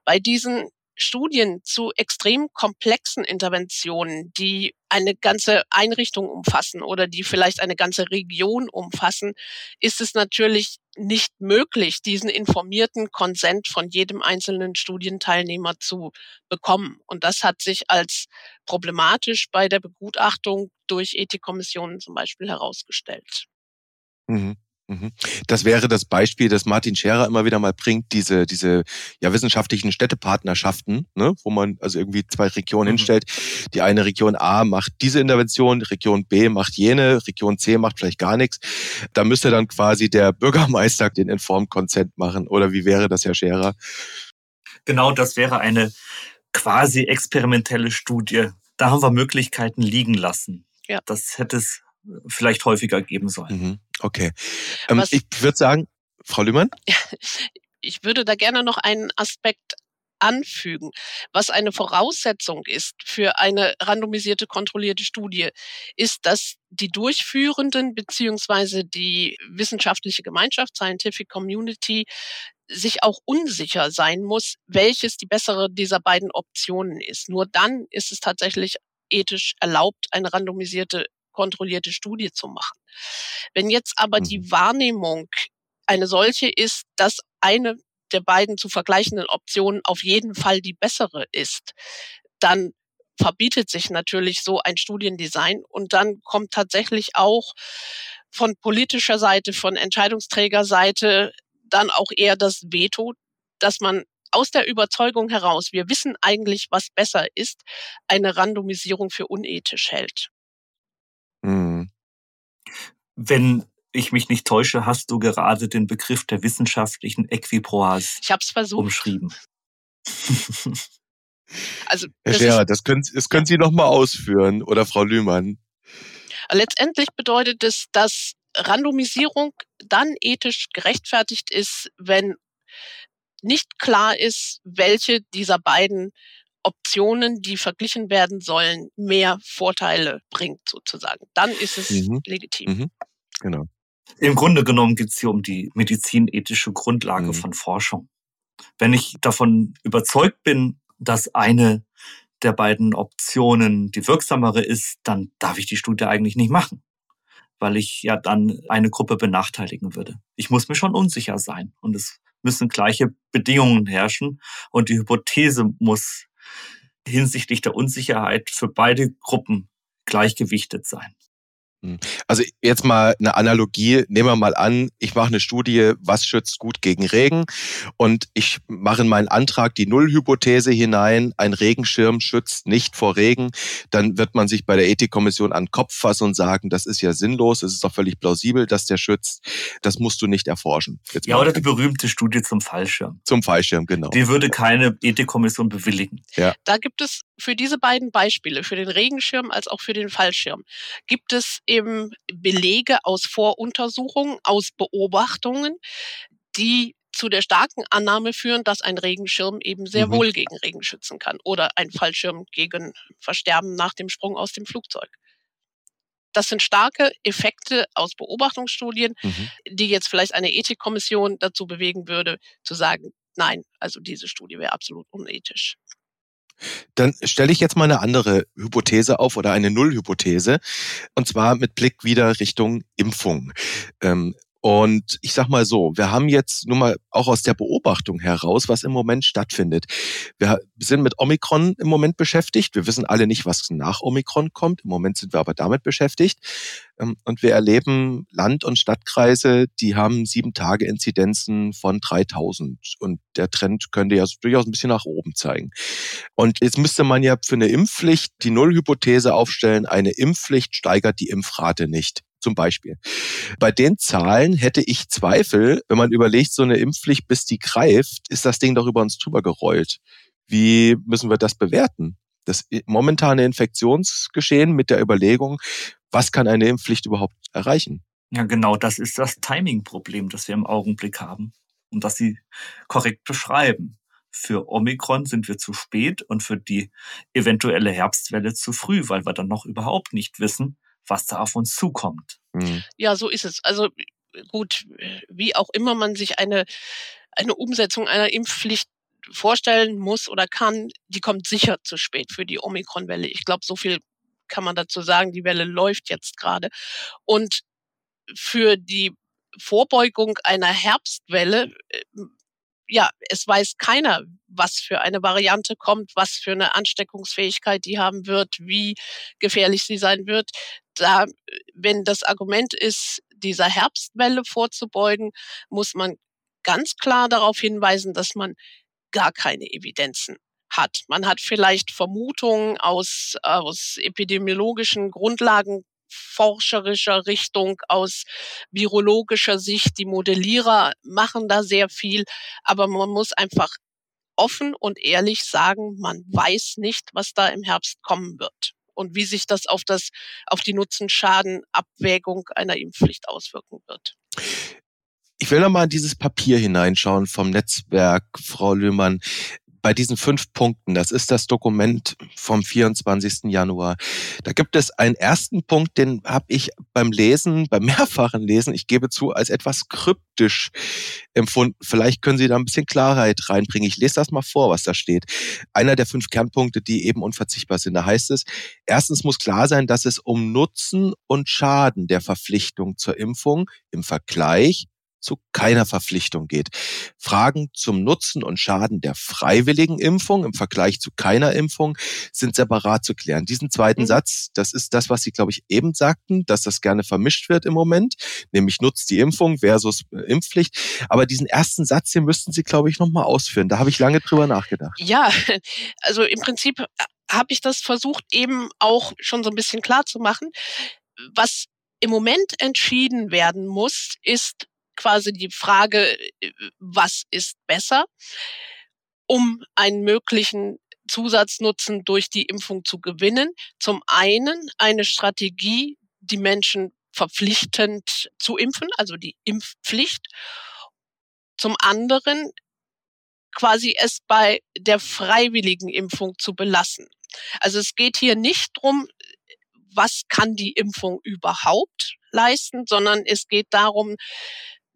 Bei diesen Studien zu extrem komplexen Interventionen, die eine ganze Einrichtung umfassen oder die vielleicht eine ganze Region umfassen, ist es natürlich nicht möglich, diesen informierten Konsent von jedem einzelnen Studienteilnehmer zu bekommen. Und das hat sich als problematisch bei der Begutachtung durch Ethikkommissionen zum Beispiel herausgestellt. Mhm. Mhm. Das wäre das Beispiel, das Martin Scherer immer wieder mal bringt, diese, diese ja, wissenschaftlichen Städtepartnerschaften, ne, wo man also irgendwie zwei Regionen mhm. hinstellt. Die eine Region A macht diese Intervention, Region B macht jene, Region C macht vielleicht gar nichts. Da müsste dann quasi der Bürgermeister den Informed Consent machen. Oder wie wäre das, Herr Scherer? Genau, das wäre eine quasi experimentelle Studie. Da haben wir Möglichkeiten liegen lassen. Ja. Das hätte es vielleicht häufiger geben sollen. Mhm. Okay. Ähm, ich würde sagen, Frau Lühmann? *laughs* Ich würde da gerne noch einen Aspekt anfügen. Was eine Voraussetzung ist für eine randomisierte kontrollierte Studie, ist, dass die Durchführenden beziehungsweise die wissenschaftliche Gemeinschaft, Scientific Community, sich auch unsicher sein muss, welches die bessere dieser beiden Optionen ist. Nur dann ist es tatsächlich ethisch erlaubt, eine randomisierte kontrollierte Studie zu machen. Wenn jetzt aber die mhm. Wahrnehmung eine solche ist, dass eine der beiden zu vergleichenden Optionen auf jeden Fall die bessere ist, dann verbietet sich natürlich so ein Studiendesign und dann kommt tatsächlich auch von politischer Seite, von Entscheidungsträgerseite dann auch eher das Veto, dass man aus der Überzeugung heraus, wir wissen eigentlich, was besser ist, eine Randomisierung für unethisch hält. Wenn ich mich nicht täusche, hast du gerade den Begriff der wissenschaftlichen Equipoise ich hab's versucht. umschrieben. *laughs* also, Herr Scherer, das können, das können Sie noch mal ausführen oder Frau Lühmann. Letztendlich bedeutet es, dass Randomisierung dann ethisch gerechtfertigt ist, wenn nicht klar ist, welche dieser beiden Optionen, die verglichen werden sollen, mehr Vorteile bringt sozusagen. Dann ist es mhm. legitim. Mhm. Genau. Im Grunde genommen geht es hier um die medizinethische Grundlage mhm. von Forschung. Wenn ich davon überzeugt bin, dass eine der beiden Optionen die wirksamere ist, dann darf ich die Studie eigentlich nicht machen, weil ich ja dann eine Gruppe benachteiligen würde. Ich muss mir schon unsicher sein und es müssen gleiche Bedingungen herrschen und die Hypothese muss hinsichtlich der Unsicherheit für beide Gruppen gleichgewichtet sein. Hm. Also jetzt mal eine Analogie. Nehmen wir mal an, ich mache eine Studie, was schützt gut gegen Regen und ich mache in meinen Antrag die Nullhypothese hinein, ein Regenschirm schützt nicht vor Regen. Dann wird man sich bei der Ethikkommission an den Kopf fassen und sagen, das ist ja sinnlos, es ist doch völlig plausibel, dass der schützt. Das musst du nicht erforschen. Jetzt ja, oder die berühmte Studie zum Fallschirm. Zum Fallschirm, genau. Die würde keine Ethikkommission bewilligen. Ja. Da gibt es für diese beiden Beispiele, für den Regenschirm als auch für den Fallschirm, gibt es eben Belege aus Voruntersuchungen, aus Beobachtungen, die zu der starken Annahme führen, dass ein Regenschirm eben sehr mhm. wohl gegen Regen schützen kann oder ein Fallschirm gegen Versterben nach dem Sprung aus dem Flugzeug. Das sind starke Effekte aus Beobachtungsstudien, mhm. die jetzt vielleicht eine Ethikkommission dazu bewegen würde, zu sagen, nein, also diese Studie wäre absolut unethisch. Dann stelle ich jetzt mal eine andere Hypothese auf oder eine Nullhypothese. Und zwar mit Blick wieder Richtung Impfung. Ähm, und ich sag mal so, wir haben jetzt nur mal auch aus der Beobachtung heraus, was im Moment stattfindet. Wir sind mit Omikron im Moment beschäftigt. Wir wissen alle nicht, was nach Omikron kommt. Im Moment sind wir aber damit beschäftigt. Ähm, und wir erleben Land- und Stadtkreise, die haben sieben Tage Inzidenzen von 3000. Und der Trend könnte ja durchaus ein bisschen nach oben zeigen. Und jetzt müsste man ja für eine Impfpflicht die Nullhypothese aufstellen, eine Impfpflicht steigert die Impfrate nicht zum Beispiel. Bei den Zahlen hätte ich Zweifel, wenn man überlegt, so eine Impfpflicht, bis die greift, ist das Ding doch über uns drüber gerollt. Wie müssen wir das bewerten? Das momentane Infektionsgeschehen mit der Überlegung, was kann eine Impfpflicht überhaupt erreichen? Ja, genau, das ist das Timing-Problem, das wir im Augenblick haben und das Sie korrekt beschreiben. Für Omikron sind wir zu spät und für die eventuelle Herbstwelle zu früh, weil wir dann noch überhaupt nicht wissen, was da auf uns zukommt. Mhm. Ja, so ist es. Also gut, wie auch immer man sich eine, eine Umsetzung einer Impfpflicht vorstellen muss oder kann, die kommt sicher zu spät für die Omikron-Welle. Ich glaube, so viel kann man dazu sagen. Die Welle läuft jetzt gerade. Und für die Vorbeugung einer Herbstwelle, äh, ja, es weiß keiner, was für eine Variante kommt, was für eine Ansteckungsfähigkeit die haben wird, wie gefährlich sie sein wird. Da, wenn das Argument ist, dieser Herbstwelle vorzubeugen, muss man ganz klar darauf hinweisen, dass man gar keine Evidenzen hat. Man hat vielleicht Vermutungen aus, aus epidemiologischen Grundlagen forscherischer Richtung, aus virologischer Sicht. Die Modellierer machen da sehr viel, aber man muss einfach offen und ehrlich sagen, man weiß nicht, was da im Herbst kommen wird und wie sich das auf das, auf die Nutzen-Schaden-Abwägung einer Impfpflicht auswirken wird. Ich will noch mal in dieses Papier hineinschauen vom Netzwerk, Frau Löhmann bei diesen fünf Punkten, das ist das Dokument vom 24. Januar, da gibt es einen ersten Punkt, den habe ich beim Lesen, beim *laughs* mehrfachen Lesen, ich gebe zu, als etwas kryptisch empfunden. Vielleicht können Sie da ein bisschen Klarheit reinbringen. Ich lese das mal vor, was da steht. Einer der fünf Kernpunkte, die eben unverzichtbar sind. Da heißt es, erstens muss klar sein, dass es um Nutzen und Schaden der Verpflichtung zur Impfung im Vergleich zu keiner Verpflichtung geht. Fragen zum Nutzen und Schaden der freiwilligen Impfung im Vergleich zu keiner Impfung sind separat zu klären. Diesen zweiten mhm. Satz, das ist das, was Sie, glaube ich, eben sagten, dass das gerne vermischt wird im Moment, nämlich nutzt die Impfung versus äh, Impfpflicht. Aber diesen ersten Satz, den müssten Sie, glaube ich, nochmal ausführen. Da habe ich lange drüber nachgedacht. Ja, *laughs* also im Prinzip äh, habe ich das versucht, eben auch schon so ein bisschen klar zu machen. Was im Moment entschieden werden muss, ist, quasi die Frage, äh, was ist besser, um einen möglichen Zusatznutzen durch die Impfung zu gewinnen. Zum einen eine Strategie, die Menschen verpflichtend zu impfen, also die Impfpflicht. Zum anderen quasi es bei der freiwilligen Impfung zu belassen. Also es geht hier nicht drum, was kann die Impfung überhaupt leisten, sondern es geht darum,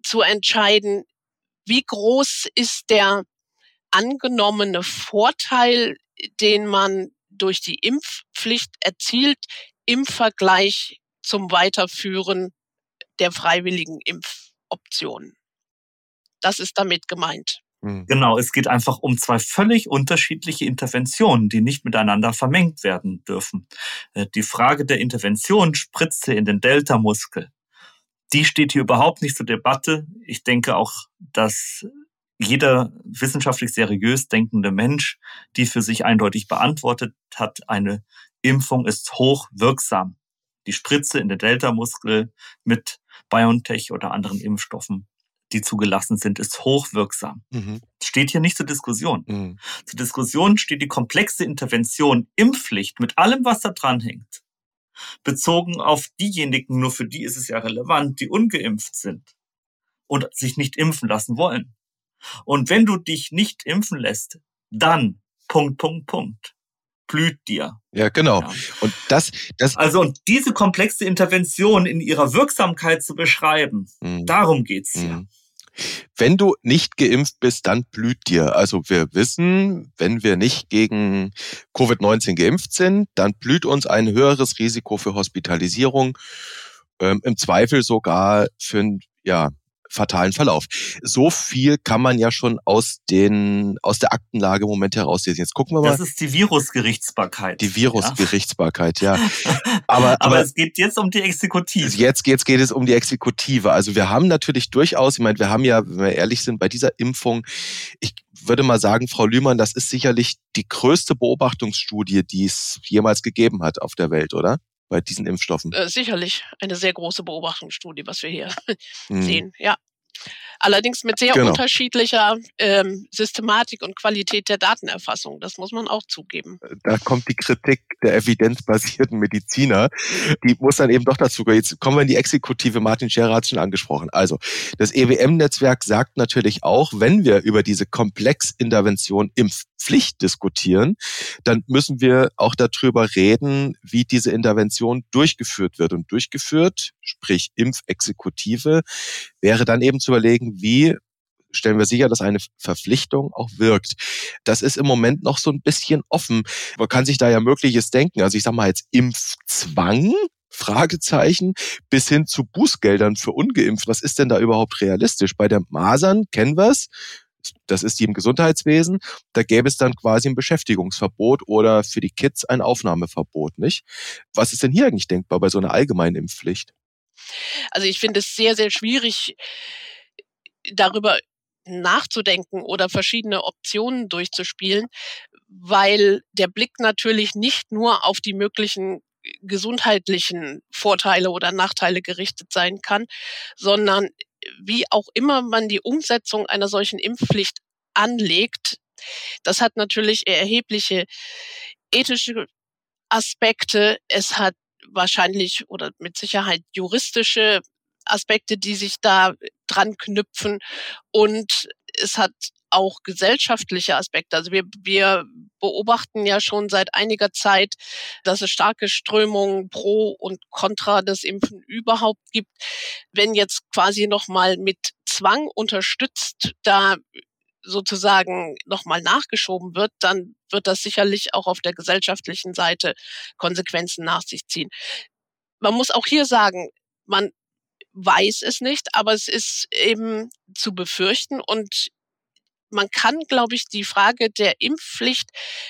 zu entscheiden, wie groß ist der angenommene Vorteil, den man durch die Impfpflicht erzielt im Vergleich zum Weiterführen der freiwilligen Impfoptionen. Das ist damit gemeint. Hm. Genau, es geht einfach um zwei völlig unterschiedliche Interventionen, die nicht miteinander vermengt werden dürfen. Äh, die Frage der Intervention Spritze in den Delta-Muskel die steht hier überhaupt nicht zur Debatte. Ich denke auch, dass jeder wissenschaftlich seriös denkende Mensch, die für sich eindeutig beantwortet hat, eine Impfung ist hochwirksam. Die Spritze in der Delta-Muskel mit BioNTech oder anderen Impfstoffen, die zugelassen sind, ist hochwirksam. Mhm. Steht hier nicht zur Diskussion. Mhm. Zur Diskussion steht die komplexe Intervention Impfpflicht mit allem, was da dran hängt bezogen auf diejenigen, nur für die ist es ja relevant, die ungeimpft sind und sich nicht impfen lassen wollen. Und wenn du dich nicht impfen lässt, dann Punkt, Punkt, Punkt blüht dir. Ja, genau. Ja. Und das, das. Also, und diese komplexe Intervention in ihrer Wirksamkeit zu beschreiben, mhm. darum geht's hier. Mhm. Wenn du nicht geimpft bist, dann blüht dir. Also wir wissen, wenn wir nicht gegen Covid-19 geimpft sind, dann blüht uns ein höheres Risiko für Hospitalisierung, ähm, im Zweifel sogar für ein ja, fatalen Verlauf. So viel kann man ja schon aus den aus der Aktenlage im Moment herauslesen. Jetzt gucken wir mal. Das ist die Virusgerichtsbarkeit. Die Virusgerichtsbarkeit, ja. ja. aber, *laughs* aber, aber es geht jetzt um die Exekutive. Jetzt, jetzt geht es um die Exekutive. Also wir haben natürlich durchaus, ich meine, wir haben ja, wenn wir ehrlich sind, bei dieser Impfung, ich würde mal sagen, Frau Lühmann, das ist sicherlich die größte Beobachtungsstudie, die es jemals gegeben hat auf der Welt, oder? Bei diesen Impfstoffen? Äh, sicherlich eine sehr große Beobachtungsstudie, was wir hier *laughs* hm. sehen, ja. Allerdings mit sehr genau. unterschiedlicher ähm, Systematik und Qualität der Datenerfassung. Das muss man auch zugeben. Da kommt die Kritik der evidenzbasierten Mediziner. Die muss dann eben doch dazu gehen. Jetzt kommen wir in die Exekutive. Martin Scherer hat es schon angesprochen. Also, das EWM-Netzwerk sagt natürlich auch, wenn wir über diese Komplexintervention Impfpflicht diskutieren, dann müssen wir auch darüber reden, wie diese Intervention durchgeführt wird. Und durchgeführt, sprich Impfexekutive, wäre dann eben zu überlegen, wie stellen wir sicher, dass eine Verpflichtung auch wirkt. Das ist im Moment noch so ein bisschen offen. Man kann sich da ja Mögliches denken. Also ich sage mal jetzt Impfzwang, Fragezeichen, bis hin zu Bußgeldern für ungeimpft. Was ist denn da überhaupt realistisch? Bei der Masern kennen wir es. Das ist die im Gesundheitswesen. Da gäbe es dann quasi ein Beschäftigungsverbot oder für die Kids ein Aufnahmeverbot, nicht? Was ist denn hier eigentlich denkbar bei so einer allgemeinen Impfpflicht? Also ich finde es sehr, sehr schwierig, darüber nachzudenken oder verschiedene Optionen durchzuspielen, weil der Blick natürlich nicht nur auf die möglichen gesundheitlichen Vorteile oder Nachteile gerichtet sein kann, sondern wie auch immer man die Umsetzung einer solchen Impfpflicht anlegt, das hat natürlich erhebliche ethische Aspekte. Es hat wahrscheinlich oder mit Sicherheit juristische Aspekte, die sich da dran knüpfen. Und es hat auch gesellschaftliche Aspekte. Also wir, wir beobachten ja schon seit einiger Zeit, dass es starke Strömungen pro und contra des Impfen überhaupt gibt. Wenn jetzt quasi nochmal mit Zwang unterstützt, da sozusagen nochmal nachgeschoben wird, dann wird das sicherlich auch auf der gesellschaftlichen Seite Konsequenzen nach sich ziehen. Man muss auch hier sagen, man weiß es nicht, aber es ist eben zu befürchten und man kann, glaube ich, die Frage der Impfpflicht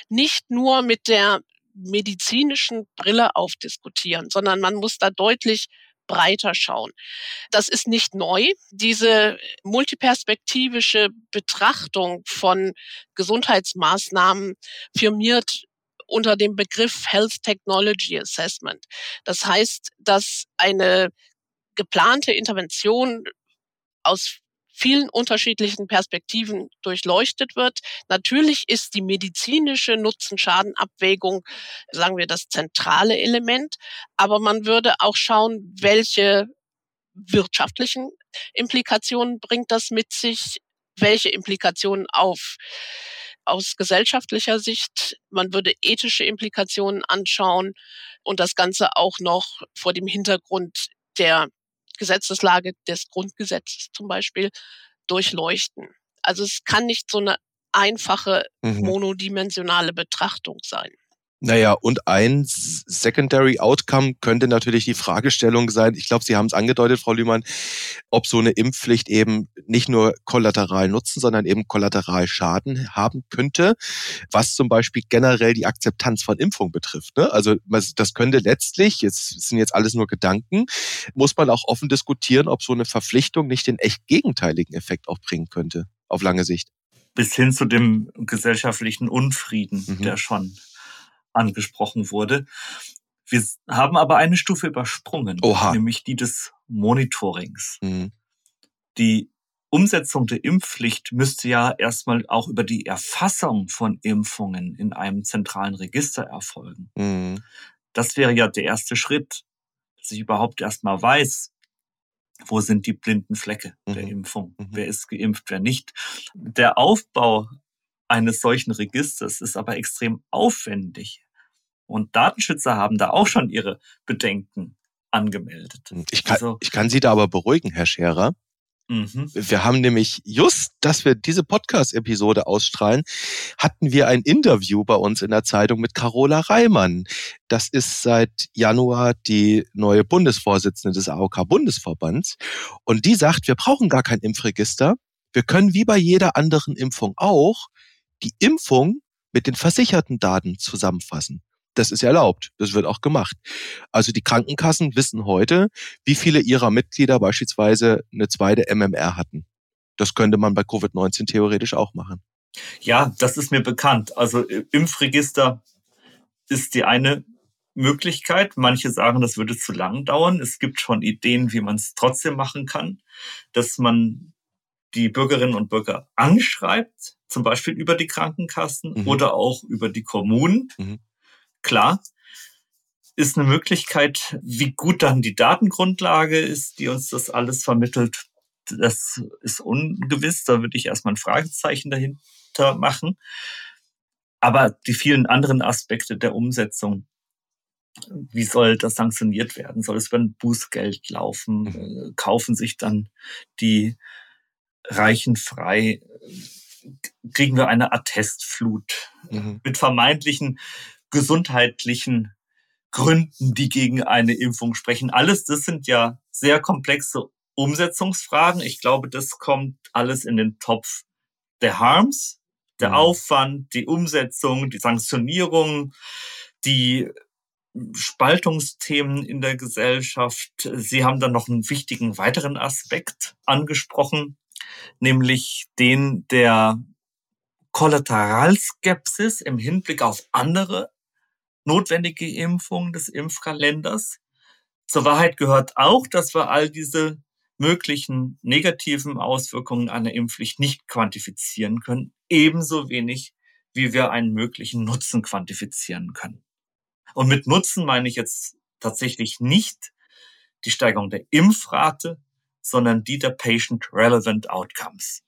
nicht nur mit der medizinischen Brille aufdiskutieren, sondern man muss da deutlich breiter schauen. Das ist nicht neu. Diese multiperspektivische Betrachtung von Gesundheitsmaßnahmen firmiert unter dem Begriff Health Technology Assessment. Das heißt, dass eine geplante Intervention aus vielen unterschiedlichen Perspektiven durchleuchtet wird. Natürlich ist die medizinische Nutzen-Schaden-Abwägung, sagen wir, das zentrale Element, aber man würde auch schauen, welche wirtschaftlichen Implikationen bringt das mit sich, welche Implikationen auf aus gesellschaftlicher Sicht. Man würde ethische Implikationen anschauen und das Ganze auch noch vor dem Hintergrund der Gesetzeslage des Grundgesetzes zum Beispiel durchleuchten. Also es kann nicht so eine einfache mhm. monodimensionale Betrachtung sein. Naja, und ein Secondary Outcome könnte natürlich die Fragestellung sein, ich glaube, Sie haben es angedeutet, Frau Lühmann, ob so eine Impfpflicht eben nicht nur kollateral Nutzen, sondern eben kollateral Schaden haben könnte, was zum Beispiel generell die Akzeptanz von Impfung betrifft. Ne? Also das könnte letztlich, jetzt sind jetzt alles nur Gedanken, muss man auch offen diskutieren, ob so eine Verpflichtung nicht den echt gegenteiligen Effekt auch bringen könnte, auf lange Sicht. Bis hin zu dem gesellschaftlichen Unfrieden, mhm. der schon angesprochen wurde. Wir haben aber eine Stufe übersprungen, Oha. nämlich die des Monitorings. Mhm. Die Umsetzung der Impfpflicht müsste ja erstmal auch über die Erfassung von Impfungen in einem zentralen Register erfolgen. Mhm. Das wäre ja der erste Schritt, dass ich überhaupt erstmal weiß, wo sind die blinden Flecke mhm. der Impfung? Mhm. Wer ist geimpft, wer nicht? Der Aufbau eines solchen Registers ist aber extrem aufwendig. Und Datenschützer haben da auch schon ihre Bedenken angemeldet. Ich kann, also, ich kann Sie da aber beruhigen, Herr Scherer. Mhm. Wir haben nämlich just, dass wir diese Podcast-Episode ausstrahlen, hatten wir ein Interview bei uns in der Zeitung mit Carola Reimann. Das ist seit Januar die neue Bundesvorsitzende des AOK-Bundesverbands. Und die sagt, wir brauchen gar kein Impfregister. Wir können wie bei jeder anderen Impfung auch die Impfung mit den versicherten Daten zusammenfassen. Das ist erlaubt. Das wird auch gemacht. Also die Krankenkassen wissen heute, wie viele ihrer Mitglieder beispielsweise eine zweite MMR hatten. Das könnte man bei Covid-19 theoretisch auch machen. Ja, das ist mir bekannt. Also äh, Impfregister ist die eine Möglichkeit. Manche sagen, das würde zu lang dauern. Es gibt schon Ideen, wie man es trotzdem machen kann, dass man die Bürgerinnen und Bürger anschreibt, zum Beispiel über die Krankenkassen mhm. oder auch über die Kommunen. Mhm. Klar, ist eine Möglichkeit, wie gut dann die Datengrundlage ist, die uns das alles vermittelt. Das ist ungewiss. Da würde ich erstmal ein Fragezeichen dahinter machen. Aber die vielen anderen Aspekte der Umsetzung, wie soll das sanktioniert werden? Soll es über ein Bußgeld laufen? Mhm. Äh, kaufen sich dann die Reichen frei? Kriegen wir eine Attestflut mhm. mit vermeintlichen gesundheitlichen Gründen, die gegen eine Impfung sprechen. Alles das sind ja sehr komplexe Umsetzungsfragen. Ich glaube, das kommt alles in den Topf der Harms, der mhm. Aufwand, die Umsetzung, die Sanktionierung, die Spaltungsthemen in der Gesellschaft. Sie haben dann noch einen wichtigen weiteren Aspekt angesprochen, nämlich den der Kollateralskepsis im Hinblick auf andere notwendige Impfung des Impfkalenders. Zur Wahrheit gehört auch, dass wir all diese möglichen negativen Auswirkungen einer Impfpflicht nicht quantifizieren können, ebenso wenig wie wir einen möglichen Nutzen quantifizieren können. Und mit Nutzen meine ich jetzt tatsächlich nicht die Steigerung der Impfrate, sondern die der Patient Relevant Outcomes.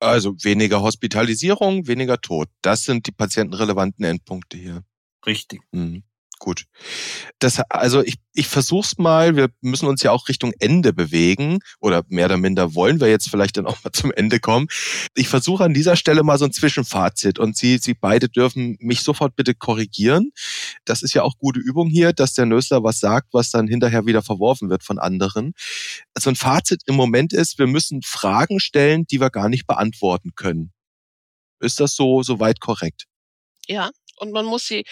Also weniger Hospitalisierung, weniger Tod. Das sind die patientenrelevanten Endpunkte hier. Richtig. Mhm. Gut. Das, also ich, ich versuch's mal, wir müssen uns ja auch Richtung Ende bewegen oder mehr oder minder wollen wir jetzt vielleicht dann auch mal zum Ende kommen. Ich versuche an dieser Stelle mal so ein Zwischenfazit und Sie, Sie beide dürfen mich sofort bitte korrigieren. Das ist ja auch gute Übung hier, dass der Nösler was sagt, was dann hinterher wieder verworfen wird von anderen. Also ein Fazit im Moment ist, wir müssen Fragen stellen, die wir gar nicht beantworten können. Ist das so, so weit korrekt? Ja, und man muss sie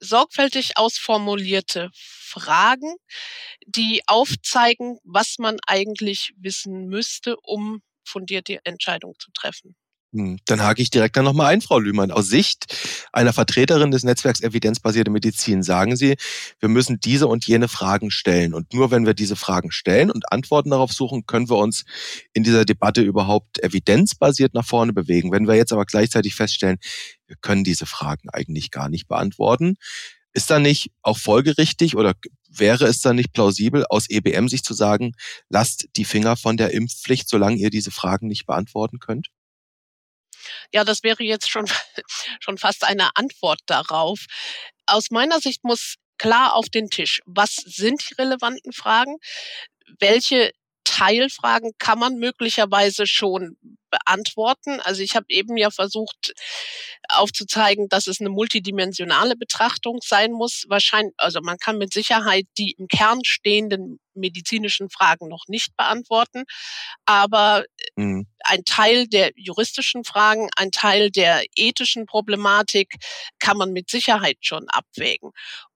sorgfältig ausformulierte Fragen, die aufzeigen, was man eigentlich wissen müsste, um fundierte Entscheidungen zu treffen. Hm, dann hake ich direkt dann nochmal ein, Frau Lühmann. Aus Sicht einer Vertreterin des Netzwerks Evidenzbasierte Medizin sagen Sie, wir müssen diese und jene Fragen stellen. Und nur wenn wir diese Fragen stellen und Antworten darauf suchen, können wir uns in dieser Debatte überhaupt evidenzbasiert nach vorne bewegen. Wenn wir jetzt aber gleichzeitig feststellen, wir können diese Fragen eigentlich gar nicht beantworten, ist da nicht auch folgerichtig oder wäre es dann nicht plausibel, aus EBM sich zu sagen, lasst die Finger von der Impfpflicht, solange ihr diese Fragen nicht beantworten könnt? Ja, das wäre jetzt schon, *laughs* schon fast eine Antwort darauf. Aus meiner Sicht muss klar auf den Tisch, was sind die relevanten Fragen? Welche Teilfragen kann man möglicherweise schon beantworten. Also ich habe eben ja versucht aufzuzeigen, dass es eine multidimensionale Betrachtung sein muss. Wahrscheinlich, also man kann mit Sicherheit die im Kern stehenden medizinischen Fragen noch nicht beantworten, aber mhm. ein Teil der juristischen Fragen, ein Teil der ethischen Problematik kann man mit Sicherheit schon abwägen.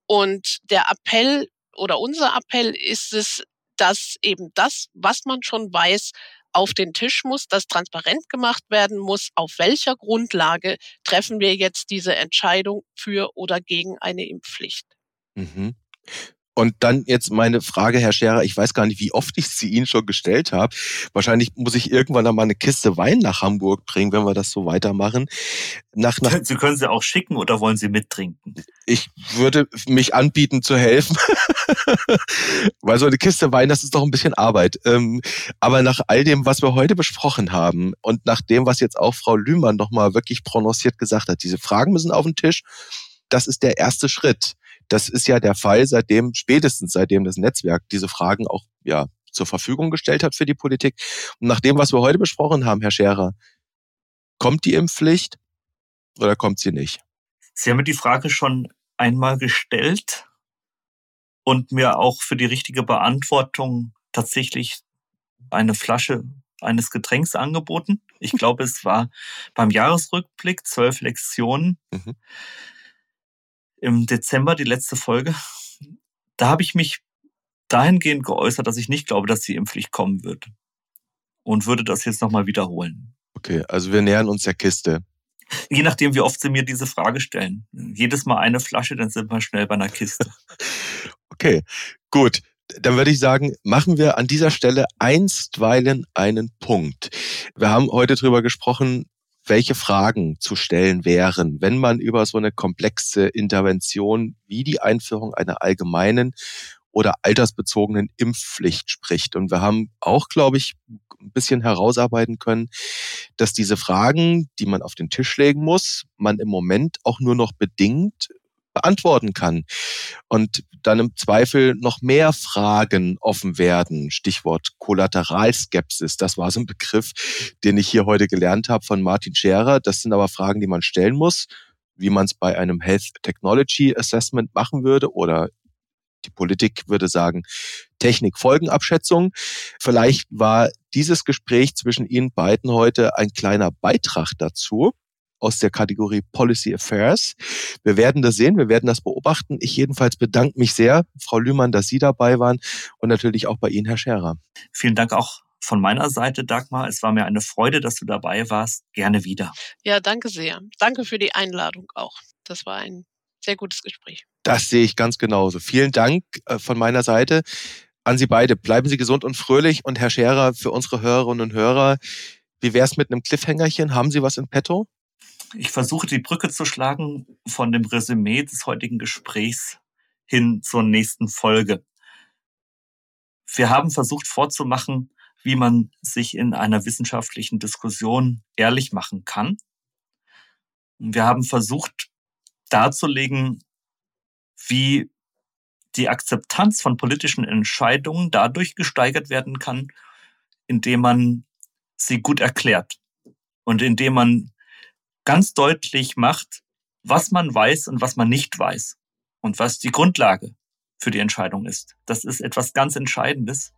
Und der Appell oder unser Appell ist es, dass eben das, was man schon weiß, auf den Tisch muss, dass transparent gemacht werden muss, auf welcher Grundlage treffen wir jetzt diese Entscheidung für oder gegen eine Impfpflicht. Mhm. Und dann jetzt meine Frage, Herr Scherer, ich weiß gar nicht, wie oft ich sie Ihnen schon gestellt habe. Wahrscheinlich muss ich irgendwann einmal eine Kiste Wein nach Hamburg bringen, wenn wir das so weitermachen. Nach, nach sie können sie auch schicken oder wollen Sie mittrinken? Ich würde mich anbieten zu helfen. *laughs* Weil so eine Kiste Wein, das ist doch ein bisschen Arbeit. Ähm, aber nach all dem, was wir heute besprochen haben und nach dem, was jetzt auch Frau Lühmann nochmal wirklich prononciert gesagt hat, diese Fragen müssen auf den Tisch. Das ist der erste Schritt. Das ist ja der Fall, seitdem, spätestens seitdem das Netzwerk diese Fragen auch ja, zur Verfügung gestellt hat für die Politik. Und nach dem, was wir heute besprochen haben, Herr Scherer, kommt die Impfpflicht oder kommt sie nicht? Sie haben mir die Frage schon einmal gestellt und mir auch für die richtige Beantwortung tatsächlich eine Flasche eines Getränks angeboten. Ich glaube, es war beim Jahresrückblick zwölf Lektionen. Mhm im Dezember, die letzte Folge, da habe ich mich dahingehend geäußert, dass ich nicht glaube, dass die Impfpflicht kommen wird. Und würde das jetzt nochmal wiederholen. Okay, also wir nähern uns der Kiste. Je nachdem, wie oft Sie mir diese Frage stellen. Jedes Mal eine Flasche, dann sind wir schnell bei einer Kiste. *laughs* okay, gut. Dann würde ich sagen, machen wir an dieser Stelle einstweilen einen Punkt. Wir haben heute drüber gesprochen, welche Fragen zu stellen wären, wenn man über so eine komplexe Intervention wie die Einführung einer allgemeinen oder altersbezogenen Impfpflicht spricht. Und wir haben auch, glaube ich, ein bisschen herausarbeiten können, dass diese Fragen, die man auf den Tisch legen muss, man im Moment auch nur noch bedingt beantworten kann. Und dann im Zweifel noch mehr Fragen offen werden. Stichwort Kollateralskepsis. Das war so ein Begriff, den ich hier heute gelernt habe von Martin Scherer. Das sind aber Fragen, die man stellen muss, wie man es bei einem Health Technology Assessment machen würde oder die Politik würde sagen, Technikfolgenabschätzung. Vielleicht war dieses Gespräch zwischen Ihnen beiden heute ein kleiner Beitrag dazu aus der Kategorie Policy Affairs. Wir werden das sehen, wir werden das beobachten. Ich jedenfalls bedanke mich sehr, Frau Lühmann, dass Sie dabei waren und natürlich auch bei Ihnen, Herr Scherer. Vielen Dank auch von meiner Seite, Dagmar. Es war mir eine Freude, dass du dabei warst. Gerne wieder. Ja, danke sehr. Danke für die Einladung auch. Das war ein sehr gutes Gespräch. Das sehe ich ganz genauso. Vielen Dank äh, von meiner Seite an Sie beide. Bleiben Sie gesund und fröhlich. Und Herr Scherer, für unsere Hörerinnen und Hörer, wie wäre es mit einem Cliffhangerchen? Haben Sie was in petto? Ich versuche die Brücke zu schlagen von dem Resümee des heutigen Gesprächs hin zur nächsten Folge. Wir haben versucht vorzumachen, wie man sich in einer wissenschaftlichen Diskussion ehrlich machen kann. Wir haben versucht darzulegen, wie die Akzeptanz von politischen Entscheidungen dadurch gesteigert werden kann, indem man sie gut erklärt und indem man ganz deutlich macht, was man weiß und was man nicht weiß und was die Grundlage für die Entscheidung ist. Das ist etwas ganz Entscheidendes.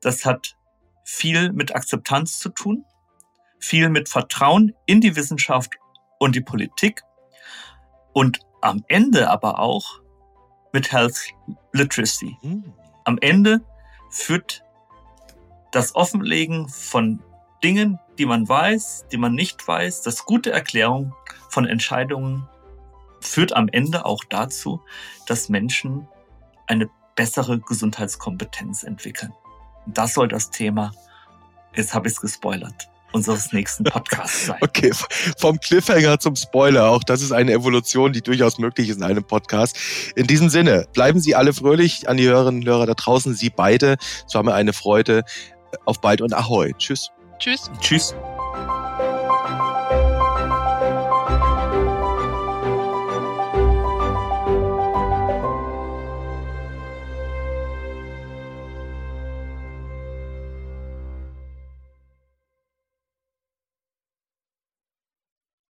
Das hat viel mit Akzeptanz zu tun, viel mit Vertrauen in die Wissenschaft und die Politik und am Ende aber auch mit Health Literacy. Hm. Am Ende führt das Offenlegen von Dingen, die man weiß, die man nicht weiß, das gute Erklärung von Entscheidungen führt am Ende auch dazu, dass Menschen eine bessere Gesundheitskompetenz entwickeln. Das soll das Thema, jetzt habe ich es gespoilert, unseres nächsten Podcasts sein. *laughs* Okay, vom Cliffhanger zum Spoiler. Auch das ist eine Evolution, die durchaus möglich ist in einem Podcast. In diesem Sinne, bleiben Sie alle fröhlich an die Hörerinnen und Hörer da draußen, Sie beide. Es war mir eine Freude. Auf bald und Ahoi. Tschüss. Tschüss. Tschüss.